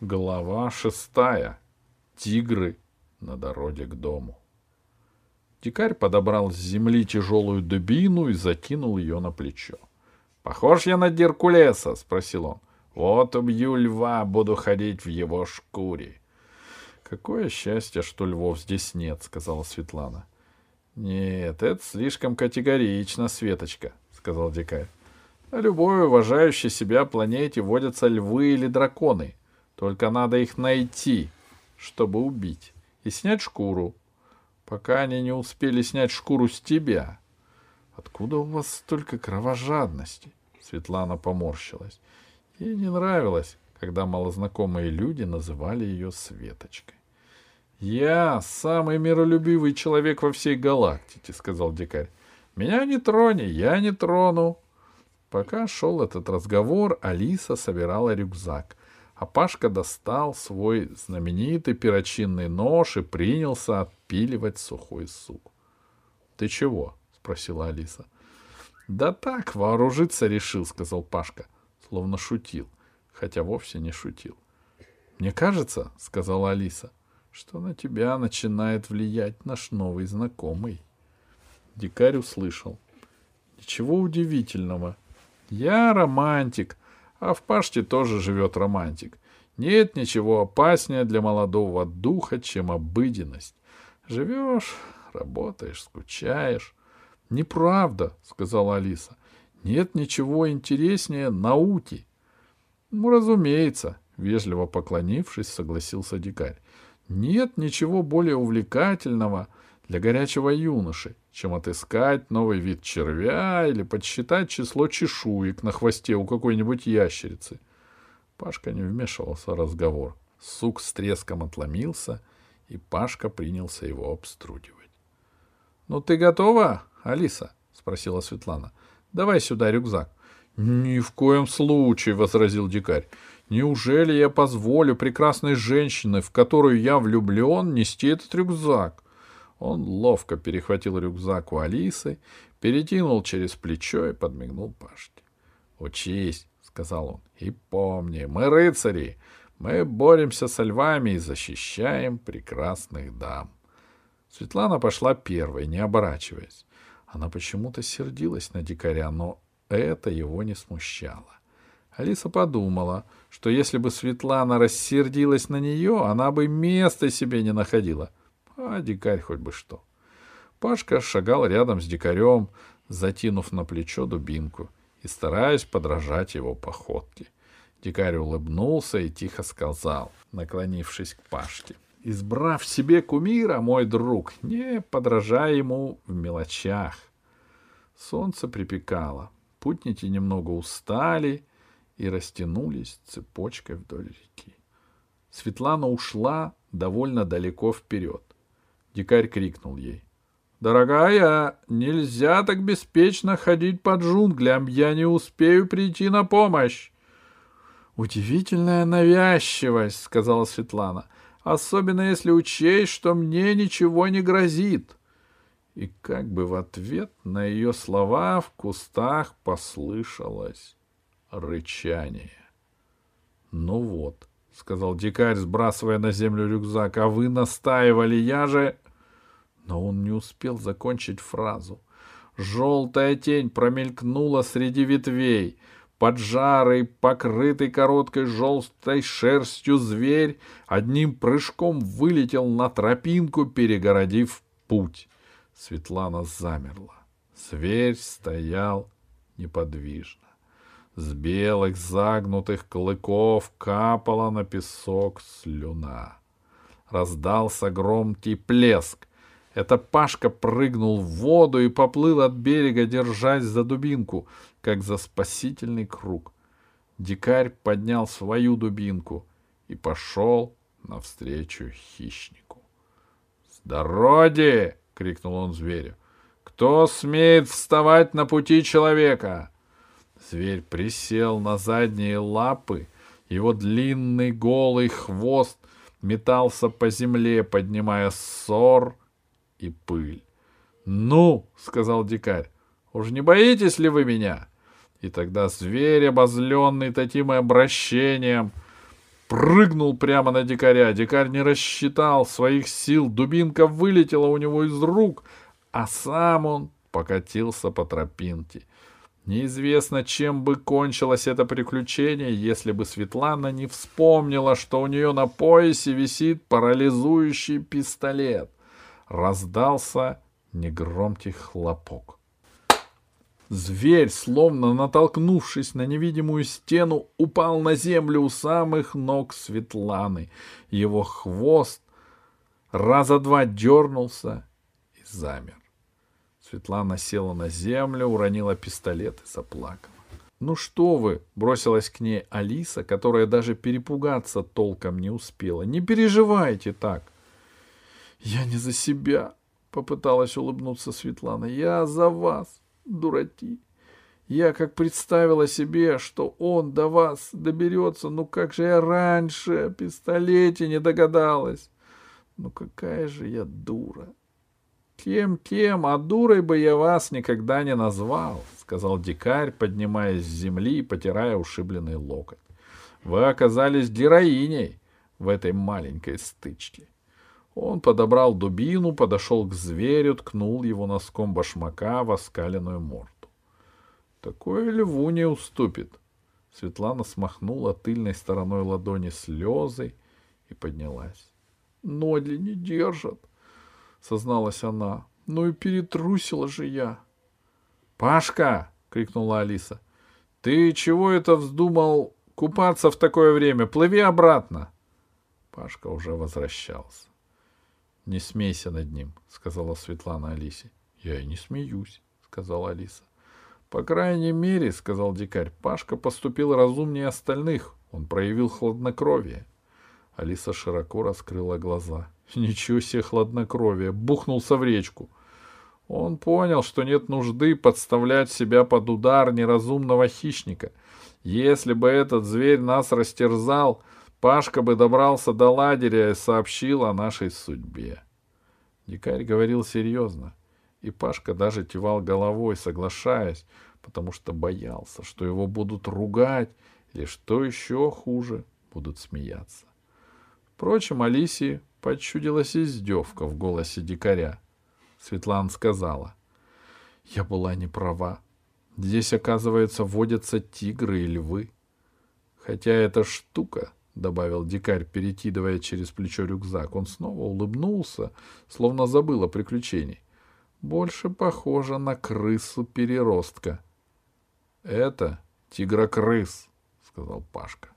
Глава шестая. Тигры на дороге к дому. Дикарь подобрал с земли тяжелую дубину и закинул ее на плечо. — Похож я на Геркулеса? — спросил он. — Вот убью льва, буду ходить в его шкуре. — Какое счастье, что львов здесь нет, — сказала Светлана. — Нет, это слишком категорично, Светочка, — сказал дикарь. — На любой уважающей себя планете водятся львы или драконы. Только надо их найти, чтобы убить, и снять шкуру, пока они не успели снять шкуру с тебя. Откуда у вас столько кровожадности? Светлана поморщилась. Ей не нравилось, когда малознакомые люди называли ее Светочкой. «Я самый миролюбивый человек во всей галактике», — сказал дикарь. «Меня не трони, я не трону». Пока шел этот разговор, Алиса собирала рюкзак а Пашка достал свой знаменитый перочинный нож и принялся отпиливать сухой сук. — Ты чего? — спросила Алиса. — Да так, вооружиться решил, — сказал Пашка, словно шутил, хотя вовсе не шутил. — Мне кажется, — сказала Алиса, — что на тебя начинает влиять наш новый знакомый. Дикарь услышал. — Ничего удивительного. Я романтик, — а в Паште тоже живет романтик. Нет ничего опаснее для молодого духа, чем обыденность. Живешь, работаешь, скучаешь. — Неправда, — сказала Алиса. — Нет ничего интереснее науки. — Ну, разумеется, — вежливо поклонившись, согласился дикарь. — Нет ничего более увлекательного для горячего юноши, чем отыскать новый вид червя или подсчитать число чешуек на хвосте у какой-нибудь ящерицы. Пашка не вмешивался в разговор. Сук с треском отломился, и Пашка принялся его обструдивать. — Ну ты готова, Алиса? — спросила Светлана. — Давай сюда рюкзак. — Ни в коем случае, — возразил дикарь. — Неужели я позволю прекрасной женщине, в которую я влюблен, нести этот рюкзак? Он ловко перехватил рюкзак у Алисы, перетянул через плечо и подмигнул Пашке. — Учись, — сказал он, — и помни, мы рыцари, мы боремся со львами и защищаем прекрасных дам. Светлана пошла первой, не оборачиваясь. Она почему-то сердилась на дикаря, но это его не смущало. Алиса подумала, что если бы Светлана рассердилась на нее, она бы места себе не находила а дикарь хоть бы что. Пашка шагал рядом с дикарем, затянув на плечо дубинку и стараясь подражать его походке. Дикарь улыбнулся и тихо сказал, наклонившись к Пашке. «Избрав себе кумира, мой друг, не подражай ему в мелочах». Солнце припекало, путники немного устали и растянулись цепочкой вдоль реки. Светлана ушла довольно далеко вперед. Дикарь крикнул ей. «Дорогая, нельзя так беспечно ходить по джунглям, я не успею прийти на помощь!» «Удивительная навязчивость», — сказала Светлана, «особенно если учесть, что мне ничего не грозит». И как бы в ответ на ее слова в кустах послышалось рычание. «Ну вот», — сказал дикарь, сбрасывая на землю рюкзак, — «а вы настаивали, я же...» Но он не успел закончить фразу. Желтая тень промелькнула среди ветвей. Поджарый, покрытый короткой желтой шерстью зверь одним прыжком вылетел на тропинку, перегородив путь. Светлана замерла. Зверь стоял неподвижно. С белых загнутых клыков капала на песок слюна. Раздался громкий плеск. Это Пашка прыгнул в воду и поплыл от берега, держась за дубинку, как за спасительный круг. Дикарь поднял свою дубинку и пошел навстречу хищнику. «С дороги!» — крикнул он зверю. «Кто смеет вставать на пути человека?» Зверь присел на задние лапы, его длинный голый хвост метался по земле, поднимая ссор и пыль. «Ну!» — сказал дикарь. «Уж не боитесь ли вы меня?» И тогда зверь, обозленный таким обращением, прыгнул прямо на дикаря. Дикарь не рассчитал своих сил, дубинка вылетела у него из рук, а сам он покатился по тропинке. Неизвестно, чем бы кончилось это приключение, если бы Светлана не вспомнила, что у нее на поясе висит парализующий пистолет. Раздался негромкий хлопок. Зверь, словно натолкнувшись на невидимую стену, упал на землю у самых ног Светланы. Его хвост раза два дернулся и замер. Светлана села на землю, уронила пистолет и заплакала. «Ну что вы!» — бросилась к ней Алиса, которая даже перепугаться толком не успела. «Не переживайте так!» «Я не за себя!» — попыталась улыбнуться Светлана. «Я за вас!» дураки. Я как представила себе, что он до вас доберется, ну как же я раньше о пистолете не догадалась. Ну какая же я дура. Тем-тем, а дурой бы я вас никогда не назвал, сказал дикарь, поднимаясь с земли и потирая ушибленный локоть. Вы оказались героиней в этой маленькой стычке. Он подобрал дубину, подошел к зверю, ткнул его носком башмака в оскаленную морду. Такое льву не уступит. Светлана смахнула тыльной стороной ладони слезы и поднялась. Ноги не держат, созналась она. Ну и перетрусила же я. Пашка! крикнула Алиса. Ты чего это вздумал купаться в такое время? Плыви обратно. Пашка уже возвращался. Не смейся над ним, сказала Светлана Алисе. Я и не смеюсь, сказала Алиса. По крайней мере, сказал дикарь, Пашка поступил разумнее остальных. Он проявил хладнокровие. Алиса широко раскрыла глаза. Ничего себе хладнокровие! Бухнулся в речку. Он понял, что нет нужды подставлять себя под удар неразумного хищника. Если бы этот зверь нас растерзал, Пашка бы добрался до лагеря и сообщил о нашей судьбе. Дикарь говорил серьезно, и Пашка даже кивал головой, соглашаясь, потому что боялся, что его будут ругать или, что еще хуже, будут смеяться. Впрочем, Алисии почудилась издевка в голосе дикаря. Светлана сказала, «Я была не права. Здесь, оказывается, водятся тигры и львы. Хотя эта штука добавил дикарь, перекидывая через плечо рюкзак. Он снова улыбнулся, словно забыл о приключении. Больше похоже на крысу-переростка. — Это тигрокрыс, — сказал Пашка.